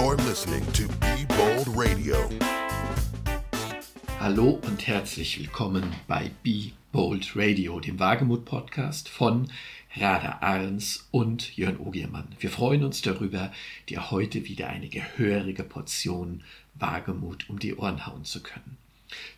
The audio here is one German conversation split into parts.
You're listening to Be Bold Radio. Hallo und herzlich willkommen bei Be Bold Radio, dem Wagemut-Podcast von Rada Arns und Jörn Ogiermann. Wir freuen uns darüber, dir heute wieder eine gehörige Portion Wagemut um die Ohren hauen zu können.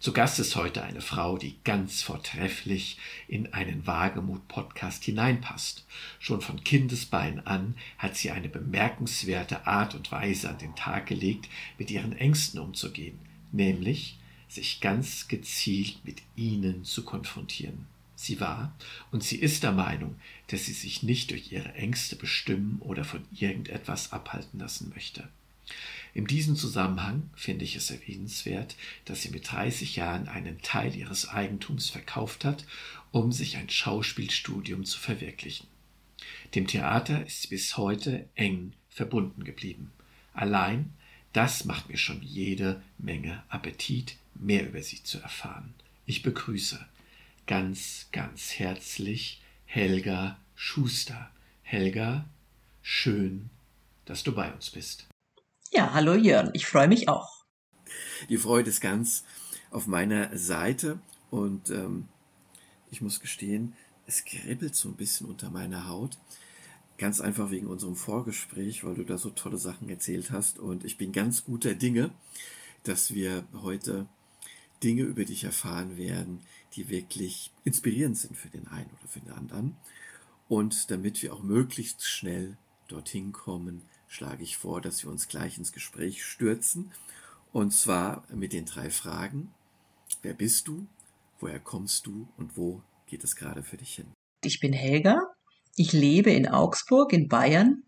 Zu Gast ist heute eine Frau, die ganz vortrefflich in einen Wagemut-Podcast hineinpasst. Schon von Kindesbein an hat sie eine bemerkenswerte Art und Weise an den Tag gelegt, mit ihren Ängsten umzugehen, nämlich sich ganz gezielt mit ihnen zu konfrontieren. Sie war und sie ist der Meinung, dass sie sich nicht durch ihre Ängste bestimmen oder von irgendetwas abhalten lassen möchte. In diesem Zusammenhang finde ich es erwähnenswert, dass sie mit 30 Jahren einen Teil ihres Eigentums verkauft hat, um sich ein Schauspielstudium zu verwirklichen. Dem Theater ist sie bis heute eng verbunden geblieben. Allein das macht mir schon jede Menge Appetit, mehr über sie zu erfahren. Ich begrüße ganz, ganz herzlich Helga Schuster. Helga, schön, dass du bei uns bist. Ja, hallo Jörn, ich freue mich auch. Die Freude ist ganz auf meiner Seite und ähm, ich muss gestehen, es kribbelt so ein bisschen unter meiner Haut. Ganz einfach wegen unserem Vorgespräch, weil du da so tolle Sachen erzählt hast und ich bin ganz guter Dinge, dass wir heute Dinge über dich erfahren werden, die wirklich inspirierend sind für den einen oder für den anderen. Und damit wir auch möglichst schnell dorthin kommen, schlage ich vor, dass wir uns gleich ins Gespräch stürzen. Und zwar mit den drei Fragen. Wer bist du? Woher kommst du? Und wo geht es gerade für dich hin? Ich bin Helga. Ich lebe in Augsburg in Bayern.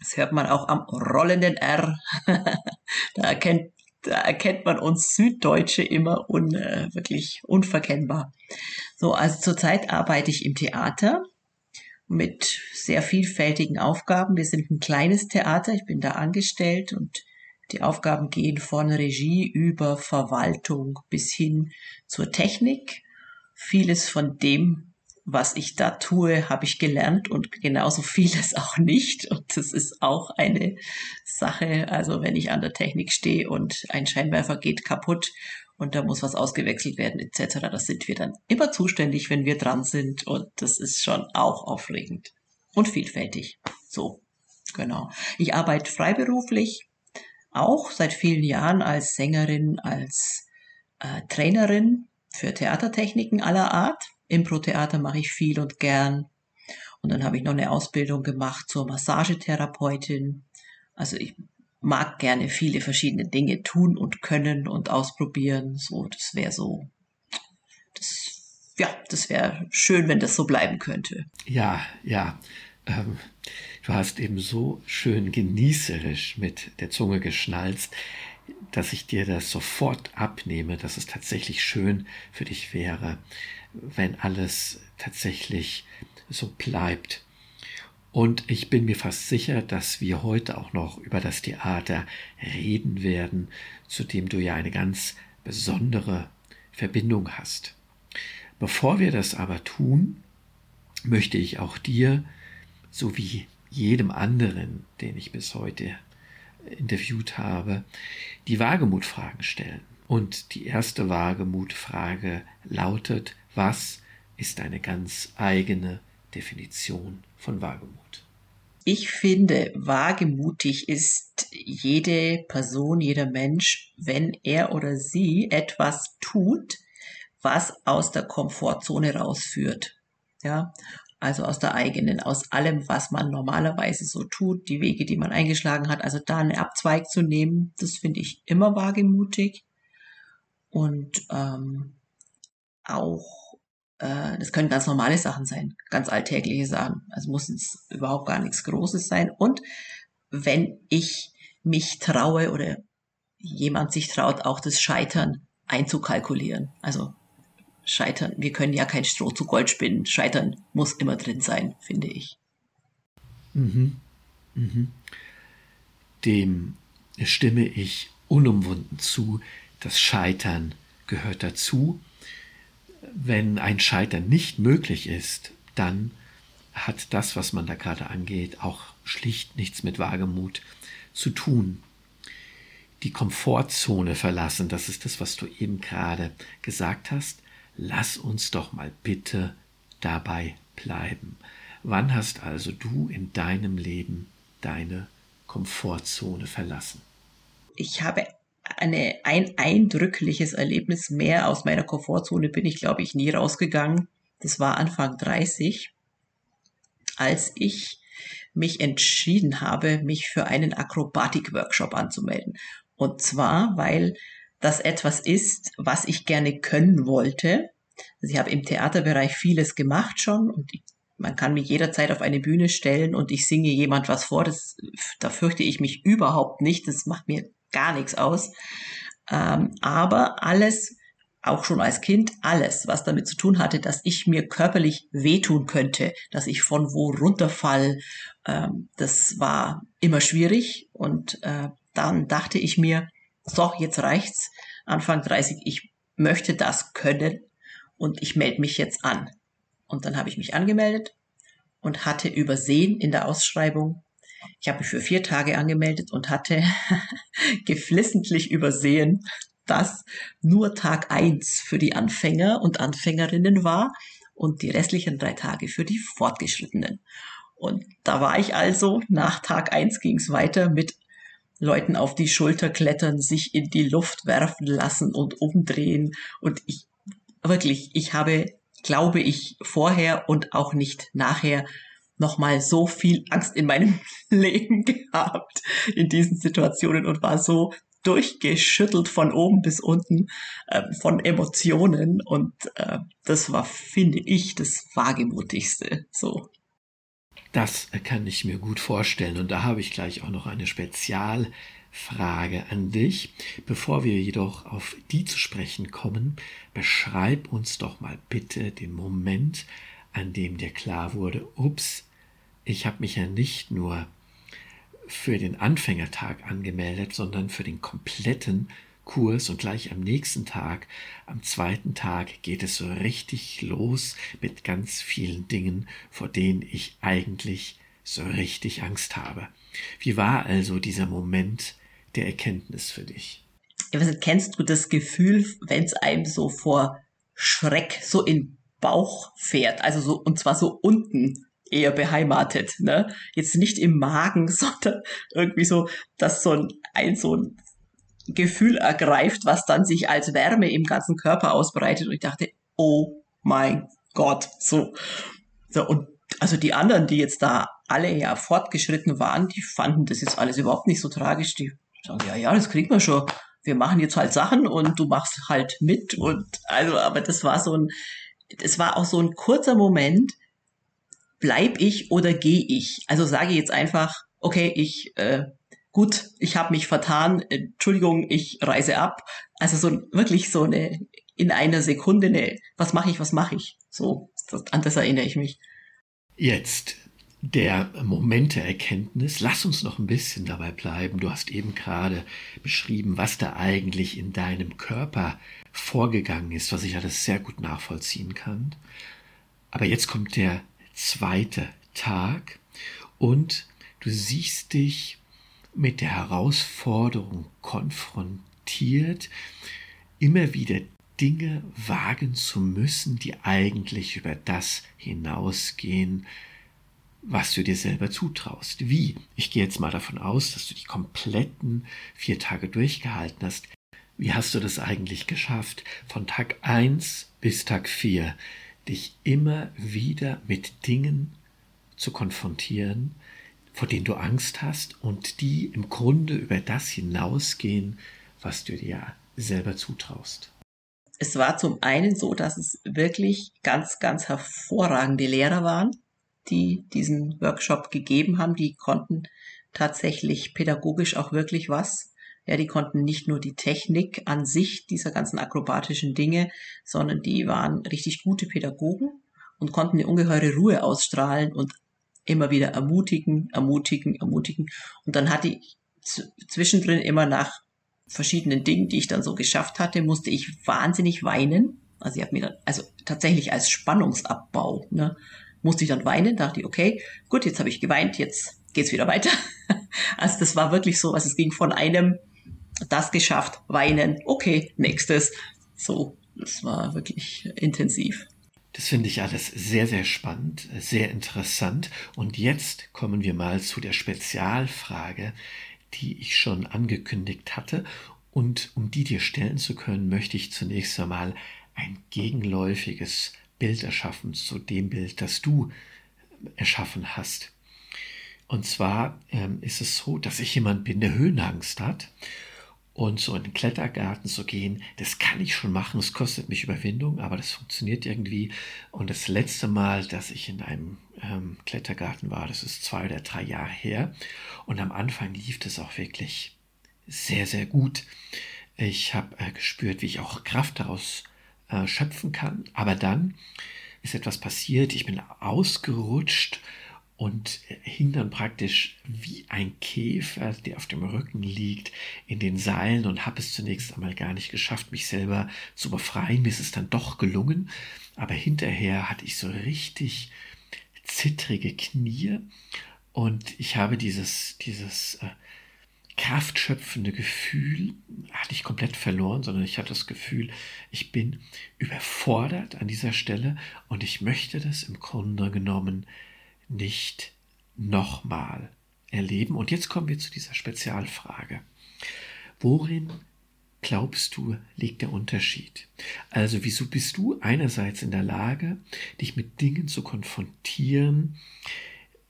Das hört man auch am rollenden R. da, erkennt, da erkennt man uns Süddeutsche immer un, äh, wirklich unverkennbar. So, also zurzeit arbeite ich im Theater mit sehr vielfältigen Aufgaben. Wir sind ein kleines Theater, ich bin da angestellt und die Aufgaben gehen von Regie über Verwaltung bis hin zur Technik. Vieles von dem, was ich da tue, habe ich gelernt und genauso vieles auch nicht. Und das ist auch eine Sache. Also wenn ich an der Technik stehe und ein Scheinwerfer geht kaputt und da muss was ausgewechselt werden etc. Das sind wir dann immer zuständig, wenn wir dran sind und das ist schon auch aufregend und vielfältig. So, genau. Ich arbeite freiberuflich, auch seit vielen Jahren als Sängerin, als äh, Trainerin für Theatertechniken aller Art. Impro-Theater mache ich viel und gern. Und dann habe ich noch eine Ausbildung gemacht zur Massagetherapeutin. Also ich mag gerne viele verschiedene Dinge tun und können und ausprobieren. So, das wäre so, das, ja, das wäre schön, wenn das so bleiben könnte. Ja, ja. Ähm, du hast eben so schön genießerisch mit der Zunge geschnalzt, dass ich dir das sofort abnehme, dass es tatsächlich schön für dich wäre, wenn alles tatsächlich so bleibt, und ich bin mir fast sicher, dass wir heute auch noch über das Theater reden werden, zu dem du ja eine ganz besondere Verbindung hast. Bevor wir das aber tun, möchte ich auch dir, so wie jedem anderen, den ich bis heute interviewt habe, die Wagemutfragen stellen. Und die erste Wagemutfrage lautet, was ist eine ganz eigene Definition von Wagemut? Ich finde, wagemutig ist jede Person, jeder Mensch, wenn er oder sie etwas tut, was aus der Komfortzone rausführt. Ja, also aus der eigenen, aus allem, was man normalerweise so tut, die Wege, die man eingeschlagen hat, also da einen Abzweig zu nehmen, das finde ich immer wagemutig. Und ähm, auch äh, das können ganz normale Sachen sein, ganz alltägliche Sachen. Also muss es überhaupt gar nichts Großes sein. Und wenn ich mich traue oder jemand sich traut, auch das Scheitern einzukalkulieren. Also Scheitern, wir können ja kein Stroh zu Gold spinnen. Scheitern muss immer drin sein, finde ich. Mhm. Mhm. Dem stimme ich unumwunden zu. Das Scheitern gehört dazu wenn ein Scheitern nicht möglich ist, dann hat das, was man da gerade angeht, auch schlicht nichts mit Wagemut zu tun. Die Komfortzone verlassen, das ist das, was du eben gerade gesagt hast. Lass uns doch mal bitte dabei bleiben. Wann hast also du in deinem Leben deine Komfortzone verlassen? Ich habe eine, ein eindrückliches Erlebnis mehr aus meiner Komfortzone bin ich, glaube ich, nie rausgegangen. Das war Anfang 30, als ich mich entschieden habe, mich für einen Akrobatik-Workshop anzumelden. Und zwar, weil das etwas ist, was ich gerne können wollte. Also ich habe im Theaterbereich vieles gemacht schon und ich, man kann mich jederzeit auf eine Bühne stellen und ich singe jemand was vor. Das, da fürchte ich mich überhaupt nicht. Das macht mir gar nichts aus. Ähm, aber alles, auch schon als Kind, alles, was damit zu tun hatte, dass ich mir körperlich wehtun könnte, dass ich von wo runterfall, ähm, das war immer schwierig. Und äh, dann dachte ich mir, so, jetzt reicht's. Anfang 30, ich möchte das können und ich melde mich jetzt an. Und dann habe ich mich angemeldet und hatte übersehen in der Ausschreibung, ich habe mich für vier Tage angemeldet und hatte geflissentlich übersehen, dass nur Tag eins für die Anfänger und Anfängerinnen war und die restlichen drei Tage für die Fortgeschrittenen. Und da war ich also, nach Tag eins ging es weiter mit Leuten auf die Schulter klettern, sich in die Luft werfen lassen und umdrehen. Und ich, wirklich, ich habe, glaube ich, vorher und auch nicht nachher nochmal so viel Angst in meinem Leben gehabt in diesen Situationen und war so durchgeschüttelt von oben bis unten äh, von Emotionen und äh, das war, finde ich, das wagemutigste. So. Das kann ich mir gut vorstellen und da habe ich gleich auch noch eine Spezialfrage an dich. Bevor wir jedoch auf die zu sprechen kommen, beschreib uns doch mal bitte den Moment, an dem dir klar wurde, ups, ich habe mich ja nicht nur für den Anfängertag angemeldet, sondern für den kompletten Kurs und gleich am nächsten Tag, am zweiten Tag geht es so richtig los mit ganz vielen Dingen, vor denen ich eigentlich so richtig Angst habe. Wie war also dieser Moment der Erkenntnis für dich? Kennst du das Gefühl, wenn es einem so vor Schreck so in Bauch fährt, also so und zwar so unten eher beheimatet, ne? Jetzt nicht im Magen, sondern irgendwie so, dass so ein, ein so ein Gefühl ergreift, was dann sich als Wärme im ganzen Körper ausbreitet. Und ich dachte, oh mein Gott, so. So, und also die anderen, die jetzt da alle ja fortgeschritten waren, die fanden das jetzt alles überhaupt nicht so tragisch. Die sagen, ja, ja, das kriegen wir schon. Wir machen jetzt halt Sachen und du machst halt mit. Und also, aber das war so ein, das war auch so ein kurzer Moment, bleib ich oder gehe ich? Also sage jetzt einfach, okay, ich äh, gut, ich habe mich vertan, Entschuldigung, ich reise ab. Also so wirklich so eine in einer Sekunde eine, was mache ich, was mache ich? So, das, an das erinnere ich mich. Jetzt der Moment der Erkenntnis. Lass uns noch ein bisschen dabei bleiben. Du hast eben gerade beschrieben, was da eigentlich in deinem Körper vorgegangen ist, was ich alles sehr gut nachvollziehen kann. Aber jetzt kommt der zweite Tag und du siehst dich mit der Herausforderung konfrontiert, immer wieder Dinge wagen zu müssen, die eigentlich über das hinausgehen, was du dir selber zutraust. Wie? Ich gehe jetzt mal davon aus, dass du die kompletten vier Tage durchgehalten hast. Wie hast du das eigentlich geschafft? Von Tag eins bis Tag vier dich immer wieder mit Dingen zu konfrontieren, vor denen du Angst hast und die im Grunde über das hinausgehen, was du dir selber zutraust. Es war zum einen so, dass es wirklich ganz, ganz hervorragende Lehrer waren, die diesen Workshop gegeben haben. Die konnten tatsächlich pädagogisch auch wirklich was. Ja, die konnten nicht nur die Technik an sich dieser ganzen akrobatischen Dinge, sondern die waren richtig gute Pädagogen und konnten eine ungeheure Ruhe ausstrahlen und immer wieder ermutigen, ermutigen, ermutigen. Und dann hatte ich zwischendrin immer nach verschiedenen Dingen, die ich dann so geschafft hatte, musste ich wahnsinnig weinen. Also ich habe mir dann, also tatsächlich als Spannungsabbau, ne, musste ich dann weinen, dachte ich, okay, gut, jetzt habe ich geweint, jetzt geht's wieder weiter. Also das war wirklich so, also es ging von einem, das geschafft, weinen, okay, nächstes. So, das war wirklich intensiv. Das finde ich alles sehr, sehr spannend, sehr interessant. Und jetzt kommen wir mal zu der Spezialfrage, die ich schon angekündigt hatte. Und um die dir stellen zu können, möchte ich zunächst einmal ein gegenläufiges Bild erschaffen zu dem Bild, das du erschaffen hast. Und zwar ähm, ist es so, dass ich jemand bin, der Höhenangst hat und so in den Klettergarten zu gehen, das kann ich schon machen. Es kostet mich Überwindung, aber das funktioniert irgendwie. Und das letzte Mal, dass ich in einem ähm, Klettergarten war, das ist zwei oder drei Jahre her. Und am Anfang lief das auch wirklich sehr, sehr gut. Ich habe äh, gespürt, wie ich auch Kraft daraus äh, schöpfen kann. Aber dann ist etwas passiert. Ich bin ausgerutscht und hing dann praktisch wie ein Käfer, der auf dem Rücken liegt, in den Seilen und habe es zunächst einmal gar nicht geschafft, mich selber zu befreien. Mir ist es dann doch gelungen, aber hinterher hatte ich so richtig zittrige Knie und ich habe dieses, dieses äh, kraftschöpfende Gefühl hatte ich komplett verloren, sondern ich hatte das Gefühl, ich bin überfordert an dieser Stelle und ich möchte das im Grunde genommen nicht nochmal erleben. Und jetzt kommen wir zu dieser Spezialfrage. Worin glaubst du, liegt der Unterschied? Also wieso bist du einerseits in der Lage, dich mit Dingen zu konfrontieren,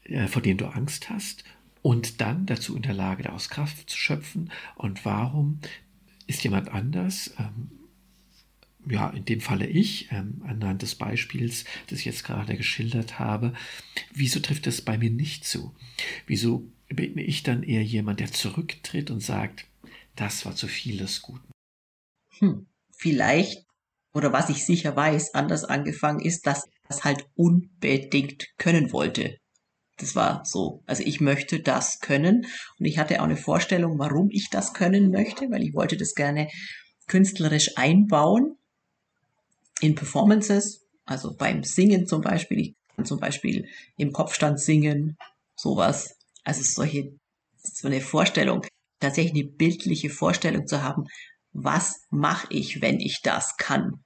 äh, vor denen du Angst hast, und dann dazu in der Lage, daraus Kraft zu schöpfen? Und warum ist jemand anders, ähm, ja, in dem Falle ich, ähm, anhand des Beispiels, das ich jetzt gerade geschildert habe, wieso trifft das bei mir nicht zu? Wieso bin ich dann eher jemand, der zurücktritt und sagt, das war zu viel des Guten? Hm, vielleicht, oder was ich sicher weiß, anders angefangen ist, dass ich das halt unbedingt können wollte. Das war so. Also ich möchte das können und ich hatte auch eine Vorstellung, warum ich das können möchte, weil ich wollte das gerne künstlerisch einbauen in Performances, also beim Singen zum Beispiel. Ich kann zum Beispiel im Kopfstand singen, sowas. Also solche, so eine Vorstellung, tatsächlich eine bildliche Vorstellung zu haben, was mache ich, wenn ich das kann.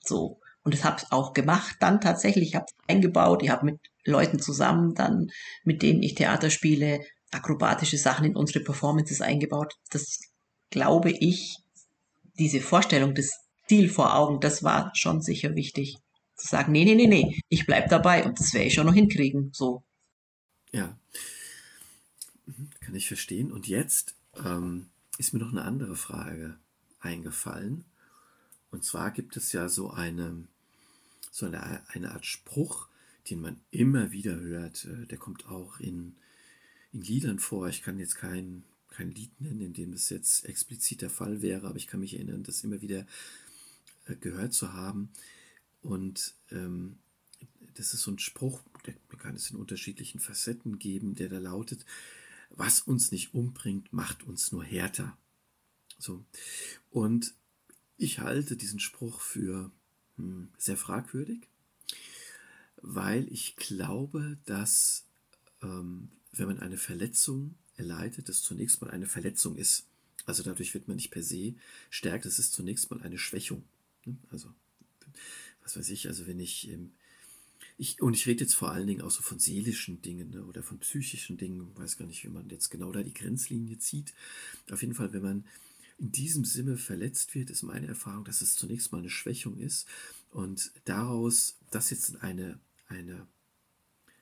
So. Und das habe ich auch gemacht dann tatsächlich. Ich habe eingebaut, ich habe mit Leuten zusammen dann, mit denen ich Theater spiele, akrobatische Sachen in unsere Performances eingebaut. Das glaube ich, diese Vorstellung des Ziel vor Augen, das war schon sicher wichtig. Zu sagen, nee, nee, nee, nee, ich bleib dabei und das werde ich schon noch hinkriegen, so. Ja, mhm, kann ich verstehen. Und jetzt ähm, ist mir noch eine andere Frage eingefallen. Und zwar gibt es ja so eine, so eine, eine Art Spruch, den man immer wieder hört. Äh, der kommt auch in, in Liedern vor. Ich kann jetzt kein, kein Lied nennen, in dem das jetzt explizit der Fall wäre, aber ich kann mich erinnern, dass immer wieder gehört zu haben. Und ähm, das ist so ein Spruch, der kann es in unterschiedlichen Facetten geben, der da lautet, was uns nicht umbringt, macht uns nur härter. So. Und ich halte diesen Spruch für hm, sehr fragwürdig, weil ich glaube, dass ähm, wenn man eine Verletzung erleidet, das zunächst mal eine Verletzung ist. Also dadurch wird man nicht per se stärker, das ist zunächst mal eine Schwächung. Ne? Also, was weiß ich, also wenn ich, ähm, ich, und ich rede jetzt vor allen Dingen auch so von seelischen Dingen ne, oder von psychischen Dingen, weiß gar nicht, wie man jetzt genau da die Grenzlinie zieht. Auf jeden Fall, wenn man in diesem Sinne verletzt wird, ist meine Erfahrung, dass es zunächst mal eine Schwächung ist und daraus das jetzt in eine, eine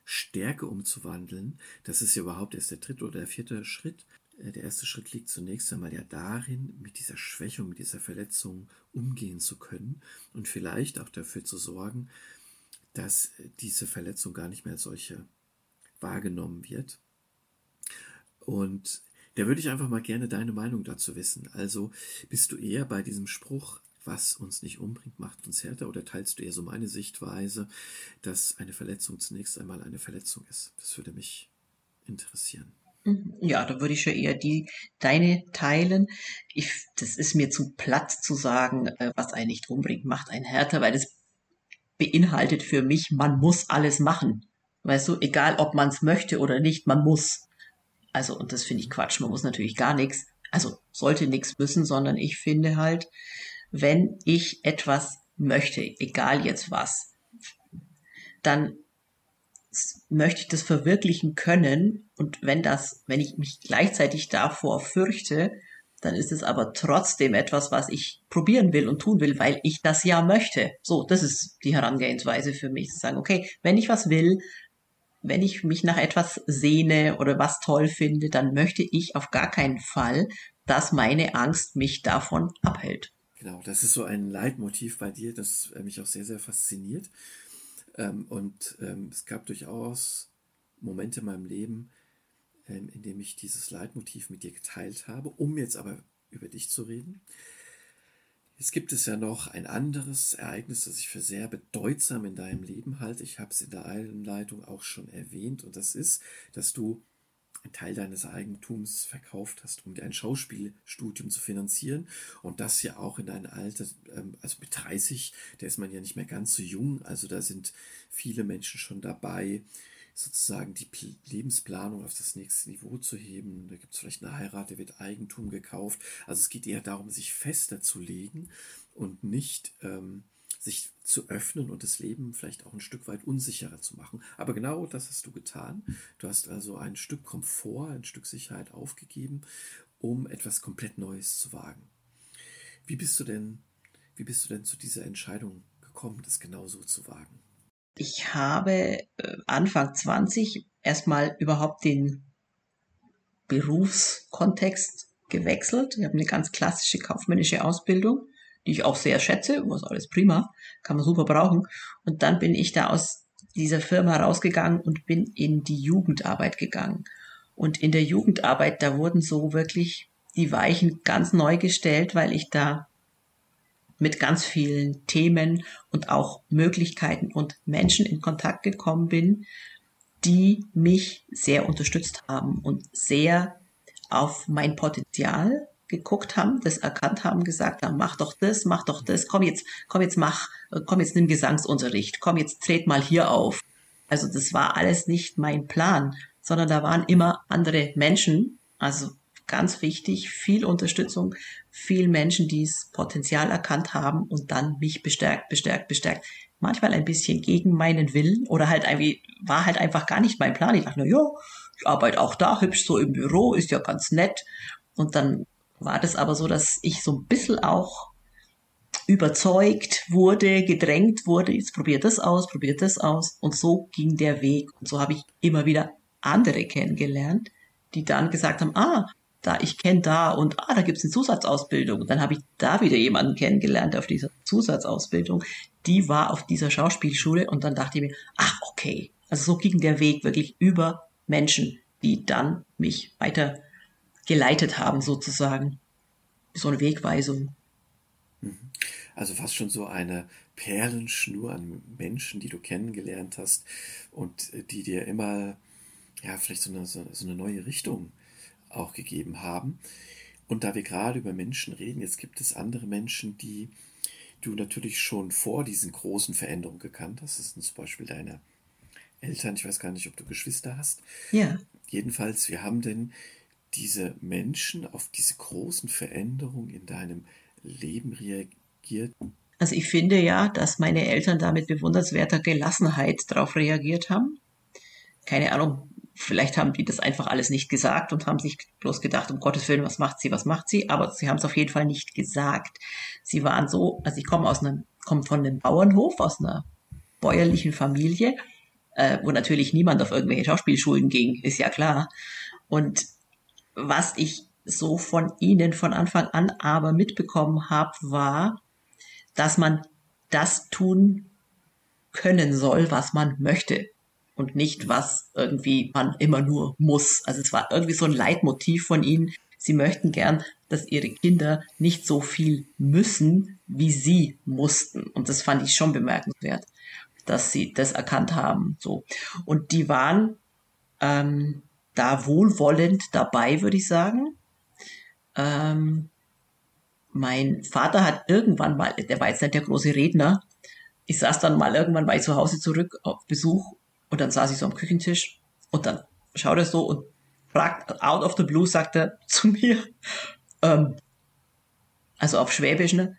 Stärke umzuwandeln, das ist ja überhaupt erst der dritte oder der vierte Schritt, der erste Schritt liegt zunächst einmal ja darin, mit dieser Schwächung, mit dieser Verletzung umgehen zu können und vielleicht auch dafür zu sorgen, dass diese Verletzung gar nicht mehr als solche wahrgenommen wird. Und da würde ich einfach mal gerne deine Meinung dazu wissen. Also bist du eher bei diesem Spruch, was uns nicht umbringt, macht uns härter, oder teilst du eher so meine Sichtweise, dass eine Verletzung zunächst einmal eine Verletzung ist? Das würde mich interessieren. Ja, da würde ich schon eher die deine teilen. Ich, das ist mir zu platt zu sagen, äh, was einen nicht umbringt, macht einen härter, weil das beinhaltet für mich, man muss alles machen. Weißt du, egal ob man es möchte oder nicht, man muss. Also, und das finde ich Quatsch, man muss natürlich gar nichts. Also sollte nichts müssen, sondern ich finde halt, wenn ich etwas möchte, egal jetzt was, dann möchte ich das verwirklichen können. Und wenn das, wenn ich mich gleichzeitig davor fürchte, dann ist es aber trotzdem etwas, was ich probieren will und tun will, weil ich das ja möchte. So, das ist die Herangehensweise für mich, zu sagen, okay, wenn ich was will, wenn ich mich nach etwas sehne oder was toll finde, dann möchte ich auf gar keinen Fall, dass meine Angst mich davon abhält. Genau, das ist so ein Leitmotiv bei dir, das mich auch sehr, sehr fasziniert. Ähm, und ähm, es gab durchaus Momente in meinem Leben, ähm, in dem ich dieses Leitmotiv mit dir geteilt habe, um jetzt aber über dich zu reden. Jetzt gibt es ja noch ein anderes Ereignis, das ich für sehr bedeutsam in deinem Leben halte. Ich habe es in der Einleitung auch schon erwähnt und das ist, dass du einen Teil deines Eigentums verkauft hast, um dir ein Schauspielstudium zu finanzieren. Und das ja auch in deinem Alter, ähm, also mit 30, da ist man ja nicht mehr ganz so jung. Also da sind viele Menschen schon dabei, sozusagen die Lebensplanung auf das nächste Niveau zu heben. Da gibt es vielleicht eine Heirat, da wird Eigentum gekauft. Also es geht eher darum, sich fester zu legen und nicht ähm, sich zu öffnen und das Leben vielleicht auch ein Stück weit unsicherer zu machen. Aber genau das hast du getan. Du hast also ein Stück Komfort, ein Stück Sicherheit aufgegeben, um etwas komplett Neues zu wagen. Wie bist du denn, wie bist du denn zu dieser Entscheidung gekommen, das genauso zu wagen? Ich habe äh, Anfang 20 erstmal überhaupt den Berufskontext gewechselt. Ich habe eine ganz klassische kaufmännische Ausbildung die ich auch sehr schätze, was alles prima, kann man super brauchen. Und dann bin ich da aus dieser Firma rausgegangen und bin in die Jugendarbeit gegangen. Und in der Jugendarbeit, da wurden so wirklich die Weichen ganz neu gestellt, weil ich da mit ganz vielen Themen und auch Möglichkeiten und Menschen in Kontakt gekommen bin, die mich sehr unterstützt haben und sehr auf mein Potenzial geguckt haben, das erkannt haben, gesagt haben, mach doch das, mach doch das, komm jetzt, komm jetzt mach, komm jetzt nimm Gesangsunterricht, komm jetzt tret mal hier auf. Also das war alles nicht mein Plan, sondern da waren immer andere Menschen, also ganz wichtig, viel Unterstützung, viel Menschen, die das Potenzial erkannt haben und dann mich bestärkt, bestärkt, bestärkt. Manchmal ein bisschen gegen meinen Willen oder halt irgendwie, war halt einfach gar nicht mein Plan. Ich dachte, na ja, ich arbeite auch da hübsch so im Büro, ist ja ganz nett. Und dann war das aber so, dass ich so ein bisschen auch überzeugt wurde, gedrängt wurde, jetzt probiert das aus, probiert das aus. Und so ging der Weg. Und so habe ich immer wieder andere kennengelernt, die dann gesagt haben, ah, da, ich kenne da und ah, da gibt's eine Zusatzausbildung. Und dann habe ich da wieder jemanden kennengelernt auf dieser Zusatzausbildung. Die war auf dieser Schauspielschule und dann dachte ich mir, ach, okay. Also so ging der Weg wirklich über Menschen, die dann mich weiter geleitet haben, sozusagen. So eine Wegweisung. Mhm. Also fast schon so eine Perlenschnur an Menschen, die du kennengelernt hast und äh, die dir immer, ja, vielleicht so eine, so, eine neue Richtung auch gegeben haben. Und da wir gerade über Menschen reden, jetzt gibt es andere Menschen, die du natürlich schon vor diesen großen Veränderungen gekannt hast. Das sind zum Beispiel deine Eltern. Ich weiß gar nicht, ob du Geschwister hast. Ja. Jedenfalls, wir haben denn diese Menschen auf diese großen Veränderungen in deinem Leben reagiert? Also ich finde ja, dass meine Eltern da mit bewundernswerter Gelassenheit darauf reagiert haben. Keine Ahnung, vielleicht haben die das einfach alles nicht gesagt und haben sich bloß gedacht, um Gottes Willen, was macht sie, was macht sie, aber sie haben es auf jeden Fall nicht gesagt. Sie waren so, also ich komme aus einem, komme von einem Bauernhof, aus einer bäuerlichen Familie, äh, wo natürlich niemand auf irgendwelche Schauspielschulen ging, ist ja klar. Und was ich so von ihnen von Anfang an aber mitbekommen habe, war, dass man das tun können soll, was man möchte und nicht was irgendwie man immer nur muss. Also es war irgendwie so ein Leitmotiv von ihnen. Sie möchten gern, dass ihre Kinder nicht so viel müssen, wie sie mussten. Und das fand ich schon bemerkenswert, dass sie das erkannt haben. So und die waren ähm, da wohlwollend dabei, würde ich sagen. Ähm, mein Vater hat irgendwann mal, der war jetzt nicht der große Redner, ich saß dann mal irgendwann, war zu Hause zurück auf Besuch und dann saß ich so am Küchentisch und dann schaut er so und fragt, out of the blue, sagt er zu mir, ähm, also auf Schwäbisch, ne?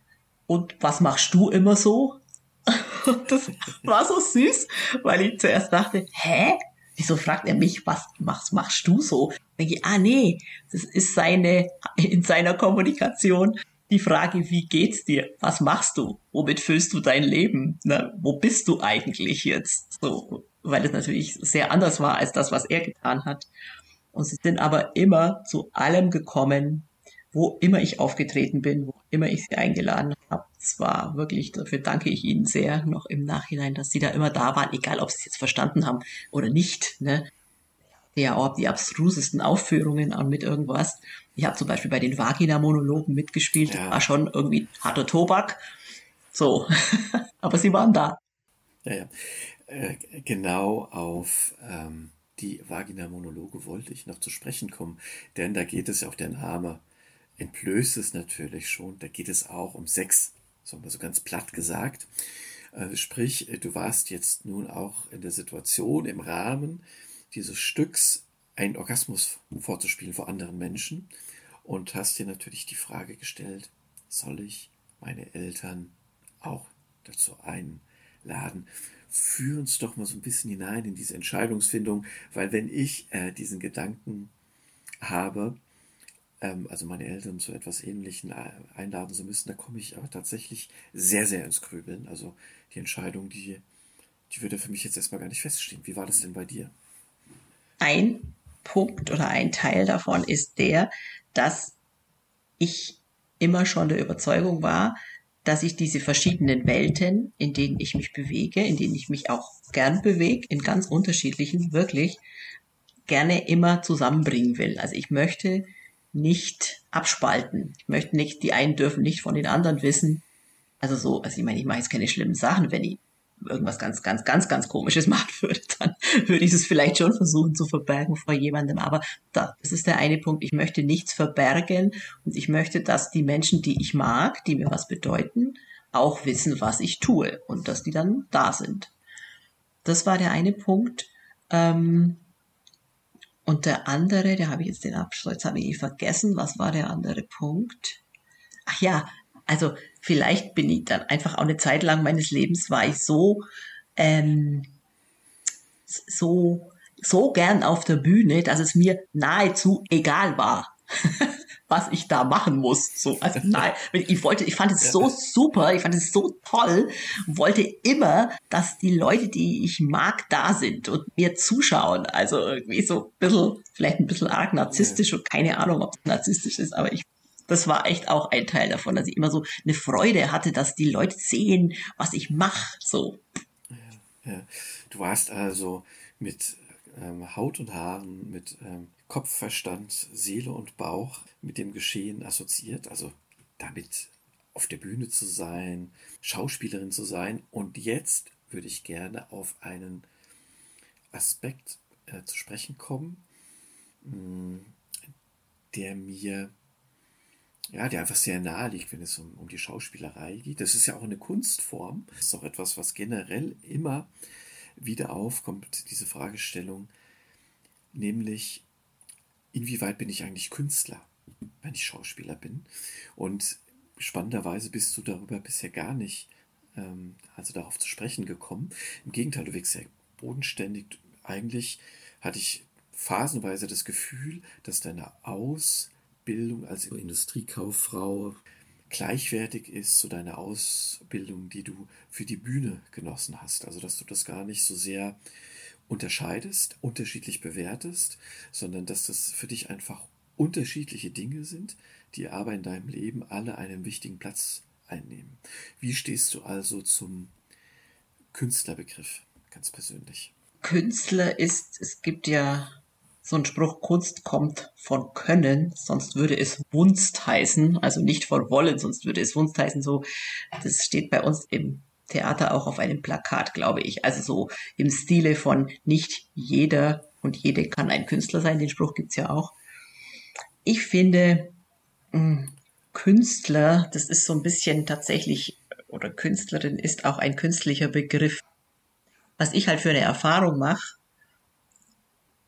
Und was machst du immer so? Und das war so süß, weil ich zuerst dachte, hä? Wieso fragt er mich, was machst, machst du so? Denke ich, ah nee, das ist seine, in seiner Kommunikation die Frage, wie geht's dir? Was machst du? Womit füllst du dein Leben? Na, wo bist du eigentlich jetzt? So, weil es natürlich sehr anders war als das, was er getan hat. Und sie sind aber immer zu allem gekommen, wo immer ich aufgetreten bin, wo immer ich sie eingeladen habe. Es war wirklich, dafür danke ich Ihnen sehr noch im Nachhinein, dass Sie da immer da waren, egal ob Sie es jetzt verstanden haben oder nicht. Ne? Ja, auch die abstrusesten Aufführungen mit irgendwas. Ich habe zum Beispiel bei den Vagina-Monologen mitgespielt. Ja. war schon irgendwie harter Tobak. So, aber sie waren da. Ja, ja. Äh, genau auf ähm, die Vagina-Monologe wollte ich noch zu sprechen kommen, denn da geht es ja auch der Name entblößt es natürlich schon, da geht es auch um Sex, so mal so ganz platt gesagt. Äh, sprich, äh, du warst jetzt nun auch in der Situation, im Rahmen dieses Stücks einen Orgasmus vorzuspielen vor anderen Menschen und hast dir natürlich die Frage gestellt, soll ich meine Eltern auch dazu einladen? Führ uns doch mal so ein bisschen hinein in diese Entscheidungsfindung, weil wenn ich äh, diesen Gedanken habe, ähm, also meine Eltern zu etwas Ähnlichem einladen zu müssen, da komme ich aber tatsächlich sehr, sehr ins Grübeln. Also die Entscheidung, die, die würde für mich jetzt erstmal gar nicht feststehen. Wie war das denn bei dir? Ein Punkt oder ein Teil davon ist der, dass ich immer schon der Überzeugung war, dass ich diese verschiedenen Welten, in denen ich mich bewege, in denen ich mich auch gern bewege, in ganz unterschiedlichen, wirklich gerne immer zusammenbringen will. Also ich möchte nicht abspalten. Ich möchte nicht, die einen dürfen nicht von den anderen wissen. Also so, also ich meine, ich mache jetzt keine schlimmen Sachen, wenn ich irgendwas ganz, ganz, ganz, ganz komisches machen würde, dann würde ich es vielleicht schon versuchen zu verbergen vor jemandem. Aber da, das ist der eine Punkt. Ich möchte nichts verbergen und ich möchte, dass die Menschen, die ich mag, die mir was bedeuten, auch wissen, was ich tue und dass die dann da sind. Das war der eine Punkt. Ähm, und der andere, der habe ich jetzt den Abschluss, jetzt habe ich vergessen, was war der andere Punkt? Ach ja, also vielleicht bin ich dann einfach auch eine Zeit lang meines Lebens war ich so, ähm, so, so gern auf der Bühne, dass es mir nahezu egal war. was ich da machen muss. So, also nein, ich wollte, ich fand es so super, ich fand es so toll, wollte immer, dass die Leute, die ich mag, da sind und mir zuschauen. Also irgendwie so ein bisschen, vielleicht ein bisschen arg narzisstisch und keine Ahnung, ob es narzisstisch ist, aber ich das war echt auch ein Teil davon, dass ich immer so eine Freude hatte, dass die Leute sehen, was ich mache. So. Ja, ja. Du warst also mit ähm, Haut und Haaren, mit ähm, Kopf, Verstand, Seele und Bauch mit dem Geschehen assoziiert, also damit auf der Bühne zu sein, Schauspielerin zu sein. Und jetzt würde ich gerne auf einen Aspekt äh, zu sprechen kommen, mh, mm, der mir, ja, der einfach sehr nahe liegt, wenn es um, um die Schauspielerei geht. Das ist ja auch eine Kunstform. Das ist auch etwas, was generell immer wieder aufkommt, diese Fragestellung, nämlich inwieweit bin ich eigentlich Künstler, wenn ich Schauspieler bin? Und spannenderweise bist du darüber bisher gar nicht, ähm, also darauf zu sprechen gekommen. Im Gegenteil, du wirkst sehr bodenständig. Eigentlich hatte ich phasenweise das Gefühl, dass deine Ausbildung als Industriekauffrau gleichwertig ist zu deiner Ausbildung, die du für die Bühne genossen hast. Also dass du das gar nicht so sehr unterscheidest, unterschiedlich bewertest, sondern dass das für dich einfach unterschiedliche Dinge sind, die aber in deinem Leben alle einen wichtigen Platz einnehmen. Wie stehst du also zum Künstlerbegriff ganz persönlich? Künstler ist, es gibt ja so einen Spruch, Kunst kommt von Können, sonst würde es Wunst heißen, also nicht von Wollen, sonst würde es Wunst heißen, so, das steht bei uns im Theater auch auf einem Plakat, glaube ich. Also so im Stile von nicht jeder und jede kann ein Künstler sein, den Spruch gibt's ja auch. Ich finde, hm, Künstler, das ist so ein bisschen tatsächlich oder Künstlerin ist auch ein künstlicher Begriff. Was ich halt für eine Erfahrung mache,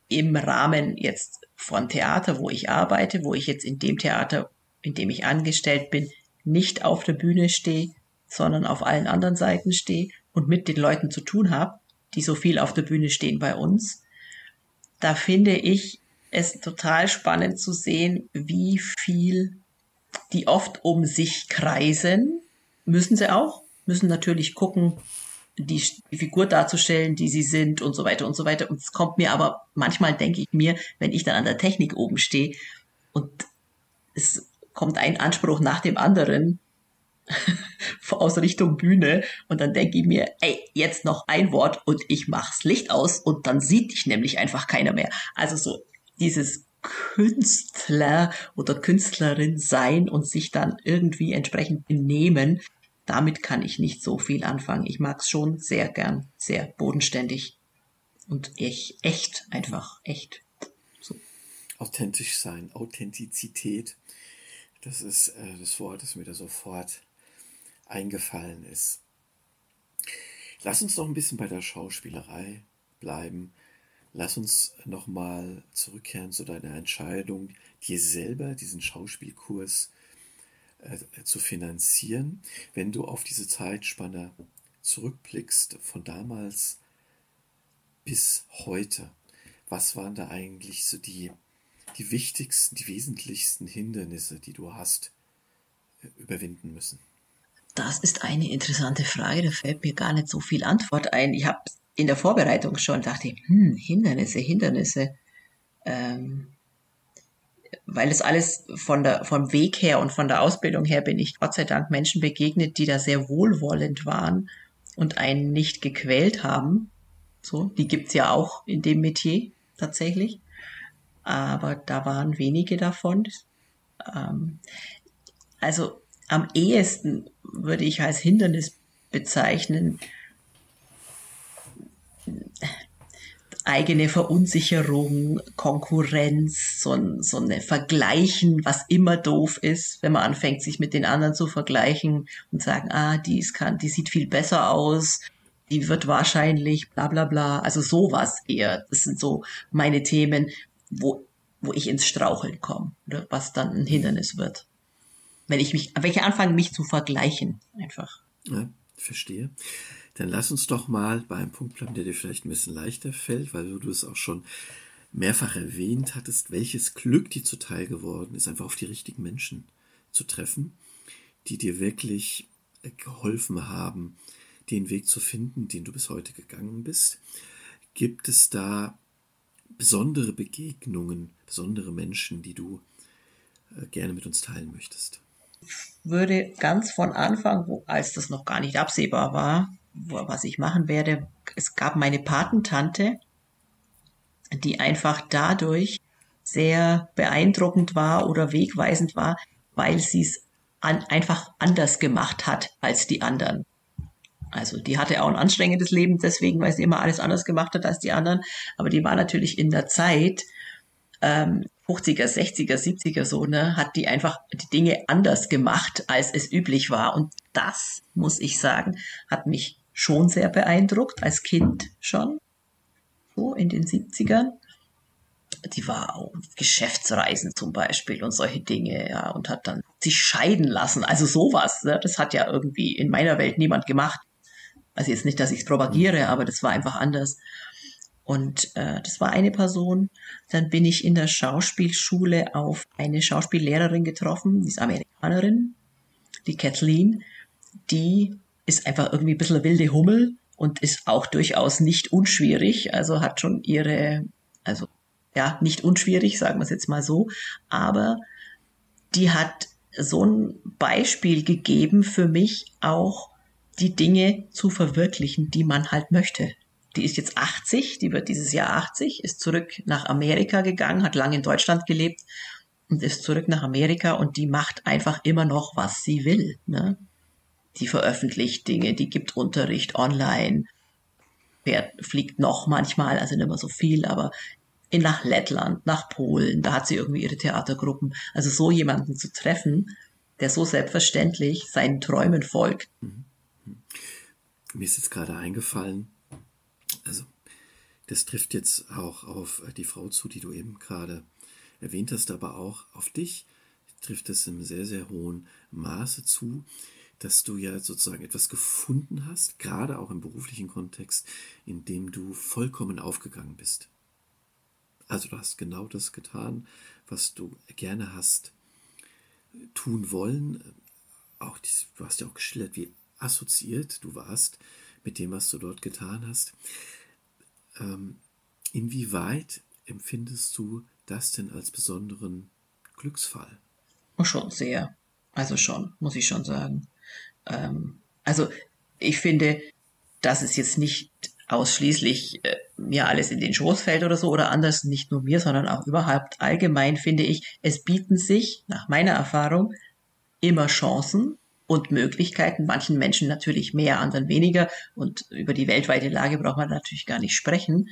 im Rahmen jetzt von Theater, wo ich arbeite, wo ich jetzt in dem Theater, in dem ich angestellt bin, nicht auf der Bühne stehe, sondern auf allen anderen Seiten stehe und mit den Leuten zu tun habe, die so viel auf der Bühne stehen bei uns, da finde ich es total spannend zu sehen, wie viel die oft um sich kreisen, müssen sie auch, müssen natürlich gucken, die, die Figur darzustellen, die sie sind und so weiter und so weiter. Und es kommt mir aber, manchmal denke ich mir, wenn ich dann an der Technik oben stehe und es kommt ein Anspruch nach dem anderen aus Richtung Bühne und dann denke ich mir, ey, jetzt noch ein Wort und ich mach's Licht aus und dann sieht dich nämlich einfach keiner mehr. Also so dieses Künstler oder Künstlerin sein und sich dann irgendwie entsprechend benehmen, damit kann ich nicht so viel anfangen. Ich mag es schon sehr gern, sehr bodenständig und ich, echt, einfach echt. So. Authentisch sein, Authentizität, das ist äh, das Wort, das mir da sofort eingefallen ist. Lass uns noch ein bisschen bei der Schauspielerei bleiben. Lass uns nochmal zurückkehren zu deiner Entscheidung, dir selber diesen Schauspielkurs äh, zu finanzieren. Wenn du auf diese Zeitspanne zurückblickst, von damals bis heute, was waren da eigentlich so die, die wichtigsten, die wesentlichsten Hindernisse, die du hast äh, überwinden müssen? Das ist eine interessante Frage, da fällt mir gar nicht so viel Antwort ein. Ich habe in der Vorbereitung schon dachte, hm, Hindernisse, Hindernisse. Ähm, weil es alles von der, vom Weg her und von der Ausbildung her bin ich Gott sei Dank Menschen begegnet, die da sehr wohlwollend waren und einen nicht gequält haben. So, die gibt's ja auch in dem Metier tatsächlich. Aber da waren wenige davon. Ähm, also am ehesten würde ich als Hindernis bezeichnen, eigene Verunsicherung, Konkurrenz, so, so eine Vergleichen, was immer doof ist, wenn man anfängt, sich mit den anderen zu vergleichen und sagen, ah, die ist kann, die sieht viel besser aus, die wird wahrscheinlich, bla bla bla. Also sowas eher. Das sind so meine Themen, wo, wo ich ins Straucheln komme, oder was dann ein Hindernis wird. Wenn ich mich, wenn ich anfange, mich zu vergleichen, einfach. Ja, verstehe. Dann lass uns doch mal bei einem Punkt bleiben, der dir vielleicht ein bisschen leichter fällt, weil du es auch schon mehrfach erwähnt hattest, welches Glück dir zuteil geworden ist, einfach auf die richtigen Menschen zu treffen, die dir wirklich geholfen haben, den Weg zu finden, den du bis heute gegangen bist. Gibt es da besondere Begegnungen, besondere Menschen, die du äh, gerne mit uns teilen möchtest? Ich würde ganz von Anfang, wo, als das noch gar nicht absehbar war, was ich machen werde. Es gab meine Patentante, die einfach dadurch sehr beeindruckend war oder wegweisend war, weil sie es an, einfach anders gemacht hat als die anderen. Also die hatte auch ein anstrengendes Leben deswegen, weil sie immer alles anders gemacht hat als die anderen. Aber die war natürlich in der Zeit, ähm, 50er, 60er, 70er so, ne, hat die einfach die Dinge anders gemacht, als es üblich war. Und das, muss ich sagen, hat mich schon sehr beeindruckt, als Kind schon, so in den 70ern. Die war auf Geschäftsreisen zum Beispiel und solche Dinge, ja, und hat dann sich scheiden lassen. Also sowas, ne? das hat ja irgendwie in meiner Welt niemand gemacht. Also jetzt nicht, dass ich es propagiere, aber das war einfach anders. Und äh, das war eine Person. Dann bin ich in der Schauspielschule auf eine Schauspiellehrerin getroffen, die ist Amerikanerin, die Kathleen, die ist einfach irgendwie ein bisschen wilde Hummel und ist auch durchaus nicht unschwierig. Also hat schon ihre, also ja, nicht unschwierig, sagen wir es jetzt mal so. Aber die hat so ein Beispiel gegeben für mich auch die Dinge zu verwirklichen, die man halt möchte. Die ist jetzt 80, die wird dieses Jahr 80, ist zurück nach Amerika gegangen, hat lange in Deutschland gelebt und ist zurück nach Amerika und die macht einfach immer noch, was sie will. Ne? die veröffentlicht Dinge, die gibt Unterricht online, fährt, fliegt noch manchmal, also nicht mehr so viel, aber in nach Lettland, nach Polen, da hat sie irgendwie ihre Theatergruppen. Also so jemanden zu treffen, der so selbstverständlich seinen Träumen folgt, mhm. Mir ist jetzt gerade eingefallen, das trifft jetzt auch auf die Frau zu, die du eben gerade erwähnt hast, aber auch auf dich trifft es im sehr, sehr hohen Maße zu, dass du ja sozusagen etwas gefunden hast, gerade auch im beruflichen Kontext, in dem du vollkommen aufgegangen bist. Also du hast genau das getan, was du gerne hast tun wollen. Auch dies, du hast ja auch geschildert, wie assoziiert du warst mit dem, was du dort getan hast. Ähm, inwieweit empfindest du das denn als besonderen Glücksfall? Schon sehr. Also schon, muss ich schon sagen. Ähm, also ich finde, dass es jetzt nicht ausschließlich äh, mir alles in den Schoß fällt oder so oder anders, nicht nur mir, sondern auch überhaupt allgemein finde ich, es bieten sich nach meiner Erfahrung immer Chancen und Möglichkeiten, manchen Menschen natürlich mehr, anderen weniger und über die weltweite Lage braucht man natürlich gar nicht sprechen.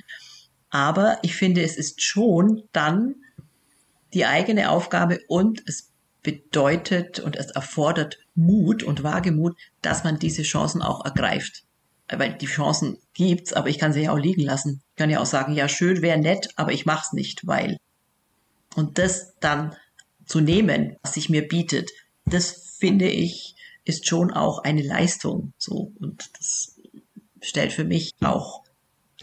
Aber ich finde, es ist schon dann die eigene Aufgabe und es bedeutet und es erfordert Mut und Wagemut, dass man diese Chancen auch ergreift. Weil die Chancen gibt's, aber ich kann sie ja auch liegen lassen. Ich kann ja auch sagen, ja, schön wäre nett, aber ich mach's nicht, weil. Und das dann zu nehmen, was sich mir bietet, das finde ich, ist schon auch eine Leistung, so. Und das stellt für mich auch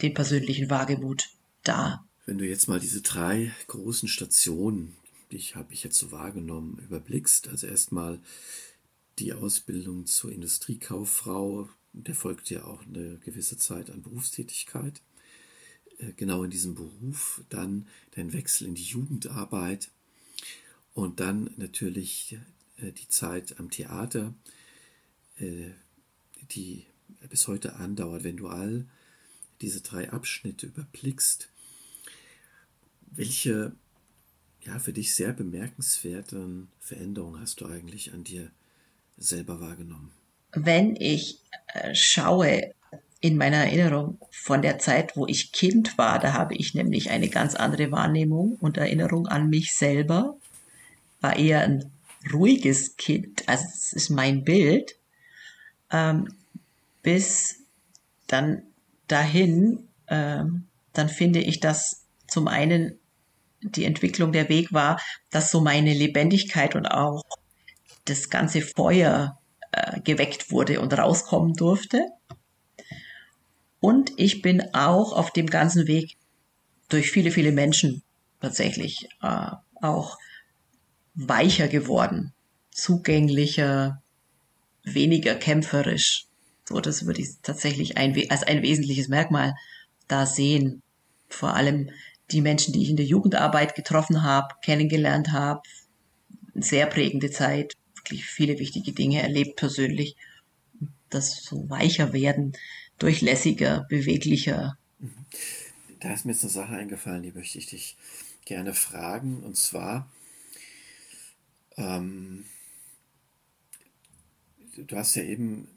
den persönlichen Wagemut dar. Wenn du jetzt mal diese drei großen Stationen, die ich habe ich jetzt so wahrgenommen, überblickst, also erstmal die Ausbildung zur Industriekauffrau, der folgt ja auch eine gewisse Zeit an Berufstätigkeit. Äh, genau in diesem Beruf, dann dein Wechsel in die Jugendarbeit und dann natürlich äh, die Zeit am Theater, die bis heute andauert. Wenn du all diese drei Abschnitte überblickst, welche ja, für dich sehr bemerkenswerten Veränderungen hast du eigentlich an dir selber wahrgenommen? Wenn ich äh, schaue in meiner Erinnerung von der Zeit, wo ich Kind war, da habe ich nämlich eine ganz andere Wahrnehmung und Erinnerung an mich selber, war eher ein ruhiges Kind, also das ist mein Bild, ähm, bis dann dahin, ähm, dann finde ich, dass zum einen die Entwicklung der Weg war, dass so meine Lebendigkeit und auch das ganze Feuer äh, geweckt wurde und rauskommen durfte. Und ich bin auch auf dem ganzen Weg durch viele, viele Menschen tatsächlich äh, auch weicher geworden, zugänglicher, weniger kämpferisch. So, das würde ich tatsächlich ein, als ein wesentliches Merkmal da sehen. Vor allem die Menschen, die ich in der Jugendarbeit getroffen habe, kennengelernt habe. Sehr prägende Zeit, wirklich viele wichtige Dinge erlebt persönlich. Das so weicher werden, durchlässiger, beweglicher. Da ist mir jetzt eine Sache eingefallen, die möchte ich dich gerne fragen. Und zwar, ähm, du hast ja eben,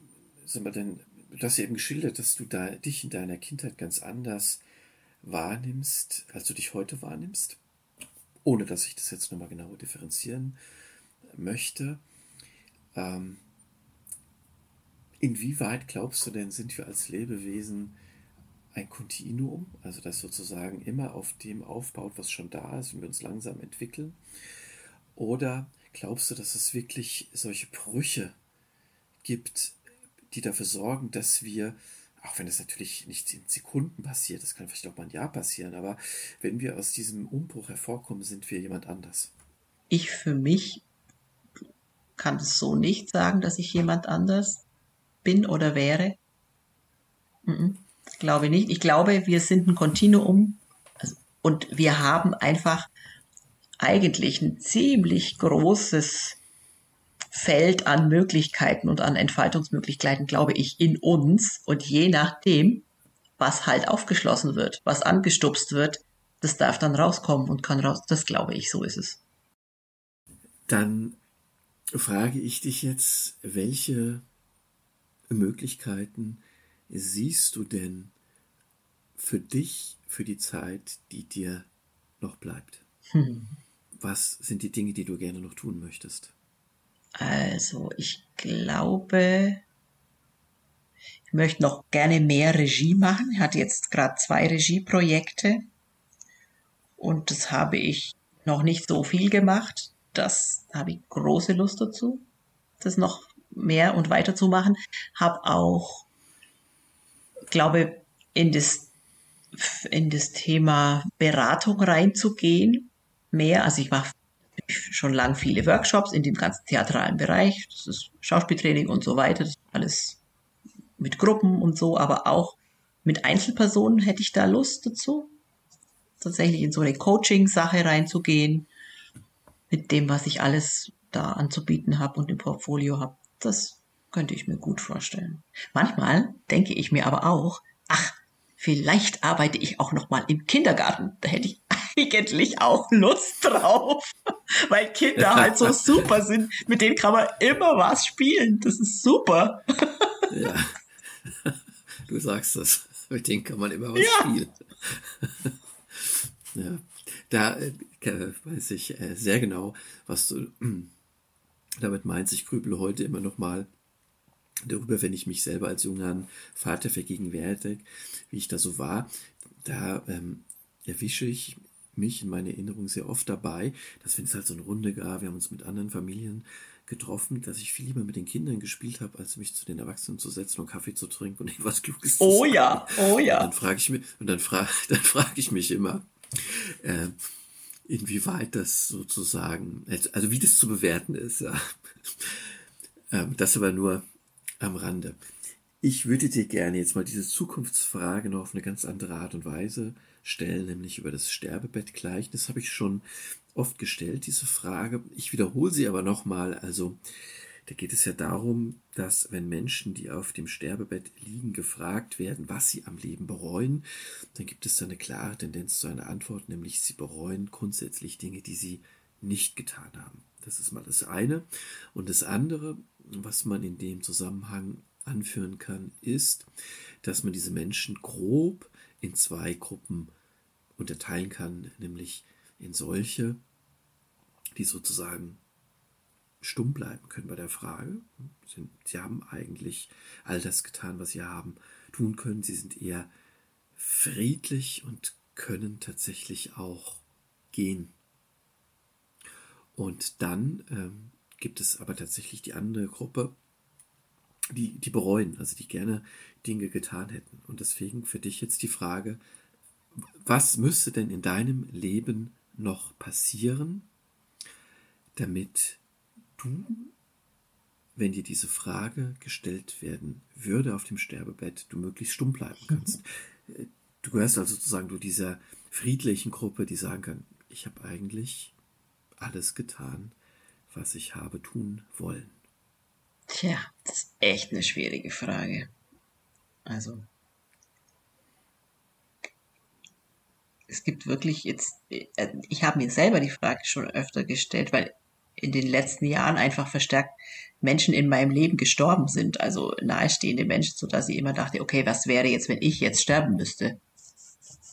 sag mal denn, du hast ja eben geschildert, dass du da dich in deiner Kindheit ganz anders wahrnimmst, als du dich heute wahrnimmst, ohne dass ich das jetzt nochmal genauer differenzieren möchte. Ähm, inwieweit glaubst du denn, sind wir als Lebewesen ein Kontinuum, also das sozusagen immer auf dem aufbaut, was schon da ist und wir uns langsam entwickeln? Oder glaubst du, dass es wirklich solche Brüche gibt, die dafür sorgen, dass wir auch wenn es natürlich nicht in Sekunden passiert, das kann vielleicht auch mal ein Jahr passieren, aber wenn wir aus diesem Umbruch hervorkommen, sind wir jemand anders. Ich für mich kann es so nicht sagen, dass ich jemand anders bin oder wäre. Ich glaube nicht. Ich glaube, wir sind ein Kontinuum also, und wir haben einfach eigentlich ein ziemlich großes Feld an Möglichkeiten und an Entfaltungsmöglichkeiten, glaube ich, in uns. Und je nachdem, was halt aufgeschlossen wird, was angestupst wird, das darf dann rauskommen und kann raus. Das glaube ich, so ist es. Dann frage ich dich jetzt, welche Möglichkeiten siehst du denn für dich, für die Zeit, die dir noch bleibt? Hm. Was sind die Dinge, die du gerne noch tun möchtest? Also, ich glaube, Ich möchte noch gerne mehr Regie machen. Ich hatte jetzt gerade zwei Regieprojekte und das habe ich noch nicht so viel gemacht. Das habe ich große Lust dazu, das noch mehr und weiter zu machen. Habe auch, glaube, in das, in das Thema Beratung reinzugehen. Mehr, also ich mache schon lang viele Workshops in dem ganzen theatralen Bereich. Das ist Schauspieltraining und so weiter. Das ist alles mit Gruppen und so, aber auch mit Einzelpersonen hätte ich da Lust dazu. Tatsächlich in so eine Coaching-Sache reinzugehen, mit dem, was ich alles da anzubieten habe und im Portfolio habe. Das könnte ich mir gut vorstellen. Manchmal denke ich mir aber auch, ach, vielleicht arbeite ich auch noch mal im Kindergarten. Da hätte ich eigentlich auch Lust drauf, weil Kinder halt so super sind. Mit denen kann man immer was spielen. Das ist super. Ja, du sagst das. Mit denen kann man immer was ja. spielen. ja, da äh, weiß ich äh, sehr genau, was du damit meinst. Ich grübele heute immer noch mal darüber, wenn ich mich selber als junger Vater vergegenwärtige, wie ich da so war. Da ähm, erwische ich mich in meiner Erinnerung sehr oft dabei, dass wenn es halt so eine Runde gab, wir haben uns mit anderen Familien getroffen, dass ich viel lieber mit den Kindern gespielt habe, als mich zu den Erwachsenen zu setzen und Kaffee zu trinken und irgendwas Kluges oh, zu sagen. Oh ja, oh ja. Und dann frage ich mich, und dann frage dann frag ich mich immer, äh, inwieweit das sozusagen, also wie das zu bewerten ist, ja. Ähm, das aber nur am Rande. Ich würde dir gerne jetzt mal diese Zukunftsfrage noch auf eine ganz andere Art und Weise stellen, nämlich über das Sterbebett Das habe ich schon oft gestellt, diese Frage. Ich wiederhole sie aber nochmal. Also, da geht es ja darum, dass wenn Menschen, die auf dem Sterbebett liegen, gefragt werden, was sie am Leben bereuen, dann gibt es da eine klare Tendenz zu einer Antwort, nämlich sie bereuen grundsätzlich Dinge, die sie nicht getan haben. Das ist mal das eine. Und das andere, was man in dem Zusammenhang anführen kann, ist, dass man diese Menschen grob in zwei Gruppen unterteilen kann, nämlich in solche, die sozusagen stumm bleiben können bei der Frage. Sie haben eigentlich all das getan, was sie haben tun können. Sie sind eher friedlich und können tatsächlich auch gehen. Und dann ähm, gibt es aber tatsächlich die andere Gruppe, die, die bereuen, also die gerne Dinge getan hätten. Und deswegen für dich jetzt die Frage, was müsste denn in deinem Leben noch passieren, damit du, wenn dir diese Frage gestellt werden würde auf dem Sterbebett, du möglichst stumm bleiben mhm. kannst. Mhm. Du gehörst also sozusagen zu dieser friedlichen Gruppe, die sagen kann, ich habe eigentlich alles getan, was ich habe tun wollen. Tja, das ist echt eine schwierige Frage. Also, es gibt wirklich jetzt, äh, ich habe mir selber die Frage schon öfter gestellt, weil in den letzten Jahren einfach verstärkt Menschen in meinem Leben gestorben sind, also nahestehende Menschen, so dass ich immer dachte, okay, was wäre jetzt, wenn ich jetzt sterben müsste?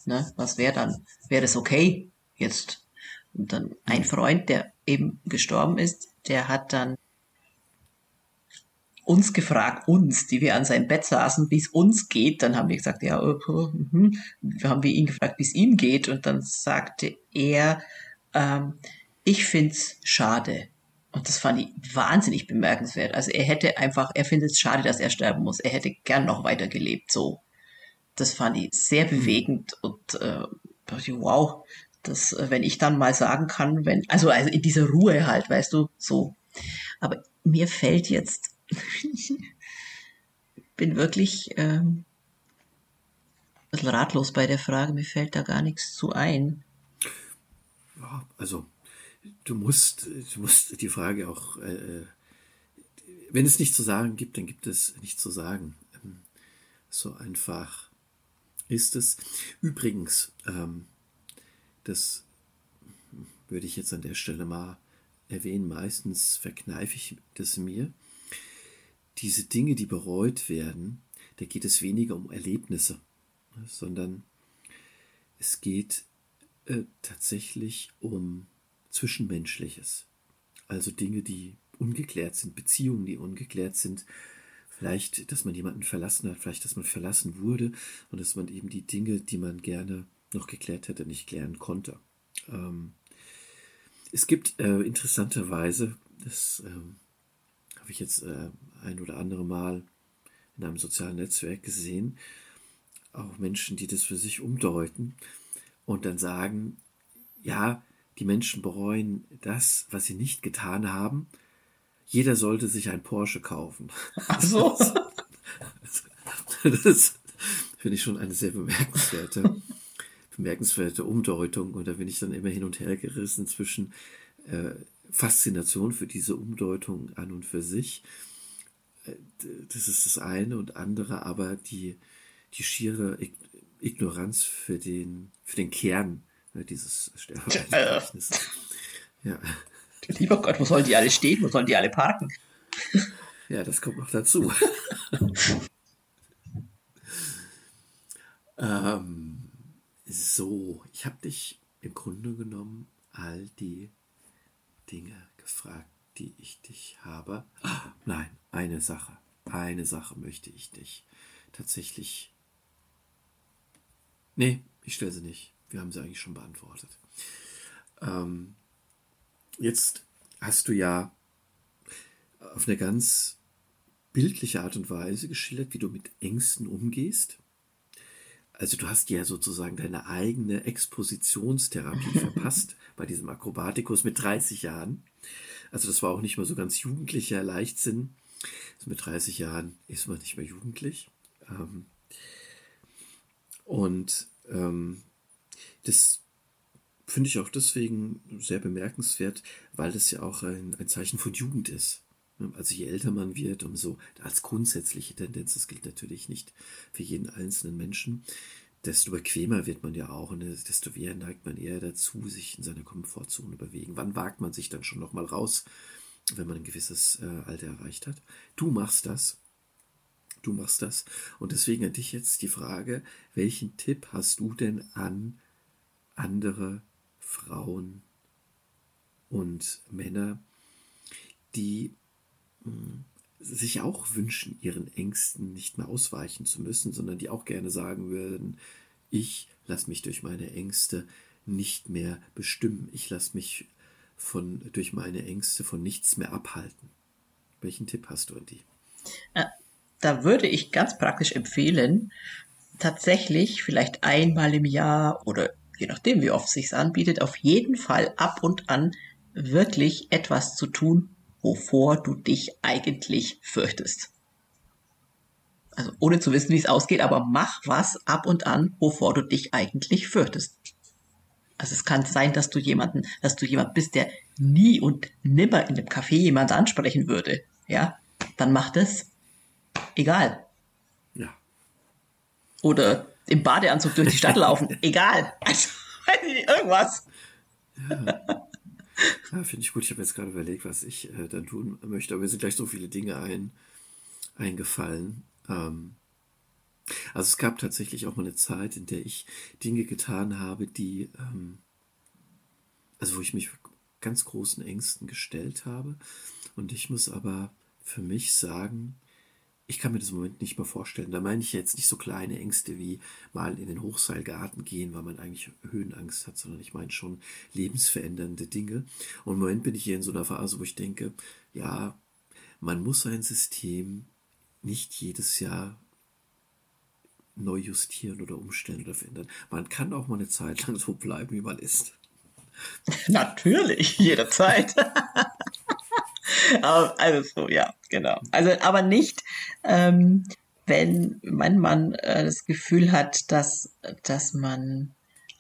Ne? Was wäre dann? Wäre das okay jetzt? Und dann ein Freund, der eben gestorben ist, der hat dann uns gefragt, uns, die wir an seinem Bett saßen, wie es uns geht. Dann haben wir gesagt, ja, uh, uh, uh, haben wir ihn gefragt, wie es ihm geht. Und dann sagte er, ähm, ich find's schade. Und das fand ich wahnsinnig bemerkenswert. Also er hätte einfach, er findet es schade, dass er sterben muss. Er hätte gern noch weiter gelebt, so. Das fand ich sehr bewegend und äh, wow, das, äh, wenn ich dann mal sagen kann, wenn, also, also in dieser Ruhe halt, weißt du, so. Aber mir fällt jetzt ich bin wirklich ähm, ein bisschen ratlos bei der Frage. Mir fällt da gar nichts zu ein. Also du musst, du musst die Frage auch, äh, äh, wenn es nichts zu sagen gibt, dann gibt es nichts zu sagen. Ähm, so einfach ist es. Übrigens, ähm, das würde ich jetzt an der Stelle mal erwähnen. Meistens verkneife ich das mir diese Dinge, die bereut werden, da geht es weniger um Erlebnisse, sondern es geht äh, tatsächlich um Zwischenmenschliches. Also Dinge, die ungeklärt sind, Beziehungen, die ungeklärt sind, vielleicht, dass man jemanden verlassen hat, vielleicht, dass man verlassen wurde und dass man eben die Dinge, die man gerne noch geklärt hätte, nicht klären konnte. Ähm, es gibt äh, interessanterweise, das ähm, habe ich jetzt äh, ein oder andere Mal in einem sozialen Netzwerk gesehen, auch Menschen, die das für sich umdeuten und dann sagen, ja, die Menschen bereuen das, was sie nicht getan haben. Jeder sollte sich ein Porsche kaufen. Ach so. Das finde ich schon eine sehr bemerkenswerte, bemerkenswerte Umdeutung. Und da bin ich dann immer hin und her gerissen zwischen äh, Faszination für diese Umdeutung an und für sich. Äh, das ist das eine und andere, aber die, die schiere Ignoranz für den, für den Kern ne, dieses Sterbeverzeichnisses. Ja. Lieber Gott, wo sollen die alle stehen? Wo sollen die alle parken? Ja, das kommt noch dazu. ähm, so, ich habe dich im Grunde genommen all die Dinge gefragt, die ich dich habe. Nein, eine Sache. Eine Sache möchte ich dich tatsächlich. Nee, ich stelle sie nicht. Wir haben sie eigentlich schon beantwortet. Ähm, jetzt hast du ja auf eine ganz bildliche Art und Weise geschildert, wie du mit Ängsten umgehst. Also du hast ja sozusagen deine eigene Expositionstherapie verpasst bei diesem Akrobatikus mit 30 Jahren. Also das war auch nicht mal so ganz jugendlicher Leichtsinn. Also mit 30 Jahren ist man nicht mehr jugendlich. Ähm, und ähm, das finde ich auch deswegen sehr bemerkenswert, weil das ja auch ein, ein Zeichen von Jugend ist. Also je älter man wird, umso als grundsätzliche Tendenz, das gilt natürlich nicht für jeden einzelnen Menschen, desto bequemer wird man ja auch und desto eher neigt man eher dazu, sich in seiner Komfortzone bewegen. Wann wagt man sich dann schon nochmal raus, wenn man ein gewisses äh, Alter erreicht hat? Du machst das. Du machst das. Und deswegen an dich jetzt die Frage, welchen Tipp hast du denn an andere Frauen und Männer, die sich auch wünschen, ihren Ängsten nicht mehr ausweichen zu müssen, sondern die auch gerne sagen würden, ich lasse mich durch meine Ängste nicht mehr bestimmen, ich lasse mich von, durch meine Ängste von nichts mehr abhalten. Welchen Tipp hast du an die? Äh, da würde ich ganz praktisch empfehlen, tatsächlich vielleicht einmal im Jahr oder je nachdem, wie oft sich's anbietet, auf jeden Fall ab und an wirklich etwas zu tun, wovor du dich eigentlich fürchtest. Also ohne zu wissen, wie es ausgeht, aber mach was ab und an, wovor du dich eigentlich fürchtest. Also es kann sein, dass du jemanden, dass du jemand bist, der nie und nimmer in dem Café jemand ansprechen würde. Ja, dann mach das. Egal. Ja. Oder im Badeanzug durch die Stadt laufen. Egal. Also, irgendwas. Ja. Ja, finde ich gut. Ich habe jetzt gerade überlegt, was ich äh, dann tun möchte, aber mir sind gleich so viele Dinge ein, eingefallen. Ähm, also es gab tatsächlich auch mal eine Zeit, in der ich Dinge getan habe, die, ähm, also wo ich mich ganz großen Ängsten gestellt habe. Und ich muss aber für mich sagen, ich kann mir das im Moment nicht mehr vorstellen. Da meine ich jetzt nicht so kleine Ängste wie mal in den Hochseilgarten gehen, weil man eigentlich Höhenangst hat, sondern ich meine schon lebensverändernde Dinge. Und im Moment bin ich hier in so einer Phase, wo ich denke, ja, man muss ein System nicht jedes Jahr neu justieren oder umstellen oder verändern. Man kann auch mal eine Zeit lang so bleiben, wie man ist. Natürlich, jederzeit. also so, ja, genau. Also, aber nicht, ähm, wenn mein Mann äh, das Gefühl hat, dass, dass man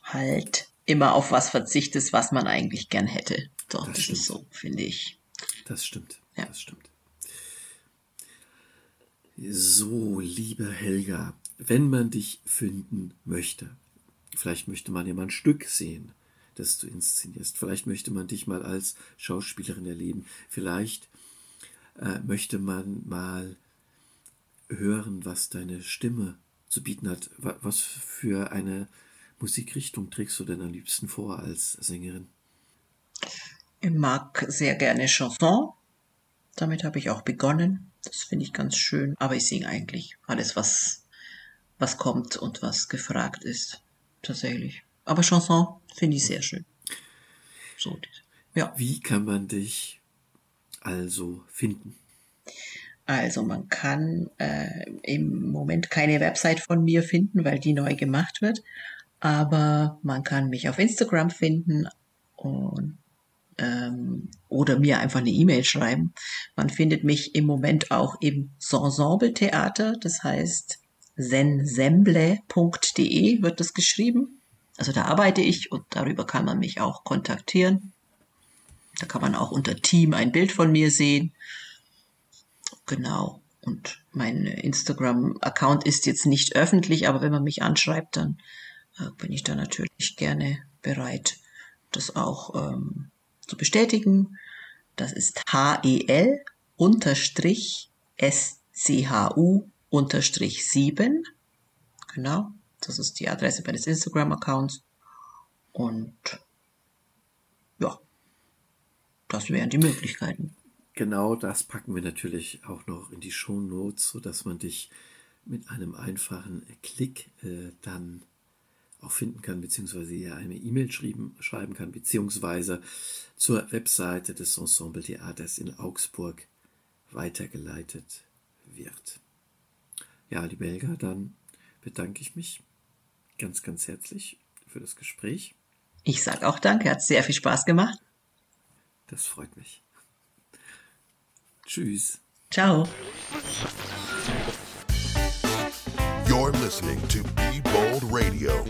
halt immer auf was verzichtet, was man eigentlich gern hätte. Doch, das, das ist so, finde ich. Das stimmt. Ja. Das stimmt. So, liebe Helga, wenn man dich finden möchte, vielleicht möchte man ja mal ein Stück sehen, das du inszenierst. Vielleicht möchte man dich mal als Schauspielerin erleben. Vielleicht äh, möchte man mal hören, was deine Stimme zu bieten hat. Was für eine Musikrichtung trägst du denn am liebsten vor als Sängerin? Ich mag sehr gerne Chanson. Damit habe ich auch begonnen. Das finde ich ganz schön. Aber ich singe eigentlich alles, was, was kommt und was gefragt ist. Tatsächlich. Aber Chanson finde ich sehr schön. So, ja. Wie kann man dich also finden? Also man kann äh, im Moment keine Website von mir finden, weil die neu gemacht wird. Aber man kann mich auf Instagram finden und ähm, oder mir einfach eine E-Mail schreiben. Man findet mich im Moment auch im Ensemble Theater, das heißt sensemble.de wird das geschrieben. Also da arbeite ich und darüber kann man mich auch kontaktieren. Da kann man auch unter Team ein Bild von mir sehen. Genau. Und mein Instagram-Account ist jetzt nicht öffentlich, aber wenn man mich anschreibt, dann äh, bin ich da natürlich gerne bereit, das auch ähm, zu bestätigen. Das ist HEL unterstrich SCHU unterstrich 7. Genau. Das ist die Adresse meines Instagram-Accounts. Und ja, das wären die Möglichkeiten. Genau das packen wir natürlich auch noch in die Show Notes, sodass man dich mit einem einfachen Klick äh, dann auch finden kann, beziehungsweise ihr eine E-Mail schreiben kann, beziehungsweise zur Webseite des Ensemble Theaters in Augsburg weitergeleitet wird. Ja, liebe Helga, dann bedanke ich mich ganz, ganz herzlich für das Gespräch. Ich sage auch danke, hat sehr viel Spaß gemacht. Das freut mich. Tschüss. Ciao. You're listening to Be Bold Radio.